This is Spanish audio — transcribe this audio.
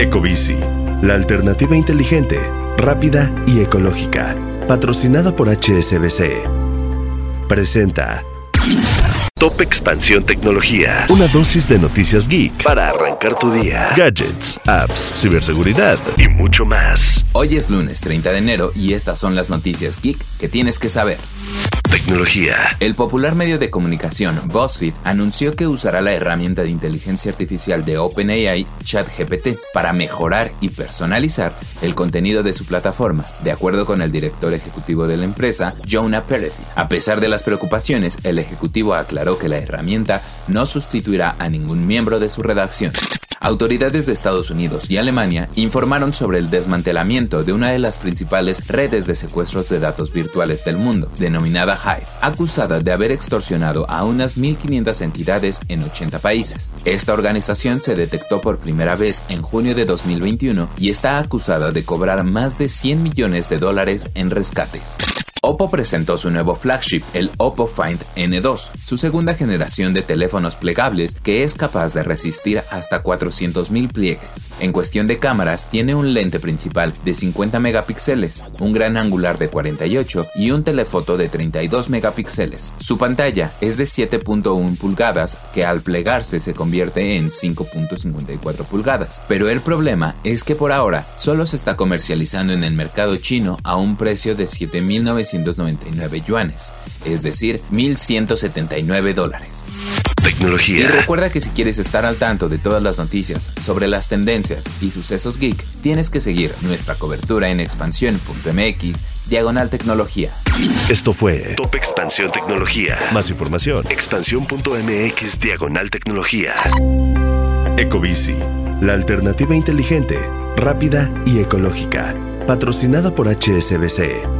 Ecobici, la alternativa inteligente, rápida y ecológica. Patrocinada por HSBC. Presenta Top Expansión Tecnología. Una dosis de noticias geek para arrancar tu día. Gadgets, apps, ciberseguridad y mucho más. Hoy es lunes 30 de enero y estas son las noticias geek que tienes que saber. Tecnología. El popular medio de comunicación BuzzFeed anunció que usará la herramienta de inteligencia artificial de OpenAI ChatGPT para mejorar y personalizar el contenido de su plataforma, de acuerdo con el director ejecutivo de la empresa, Jonah Peretti. A pesar de las preocupaciones, el ejecutivo aclaró que la herramienta no sustituirá a ningún miembro de su redacción. Autoridades de Estados Unidos y Alemania informaron sobre el desmantelamiento de una de las principales redes de secuestros de datos virtuales del mundo, denominada Hive, acusada de haber extorsionado a unas 1.500 entidades en 80 países. Esta organización se detectó por primera vez en junio de 2021 y está acusada de cobrar más de 100 millones de dólares en rescates. Oppo presentó su nuevo flagship, el Oppo Find N2, su segunda generación de teléfonos plegables que es capaz de resistir hasta 400.000 pliegues. En cuestión de cámaras, tiene un lente principal de 50 megapíxeles, un gran angular de 48 y un telefoto de 32 megapíxeles. Su pantalla es de 7.1 pulgadas que al plegarse se convierte en 5.54 pulgadas. Pero el problema es que por ahora solo se está comercializando en el mercado chino a un precio de 7.900 199 yuanes, es decir, 1.179 dólares. Tecnología. Y recuerda que si quieres estar al tanto de todas las noticias sobre las tendencias y sucesos geek, tienes que seguir nuestra cobertura en expansión.mx, diagonal tecnología. Esto fue Top Expansión Tecnología. Más información, expansión.mx, diagonal tecnología. Ecobici, la alternativa inteligente, rápida y ecológica. Patrocinada por HSBC.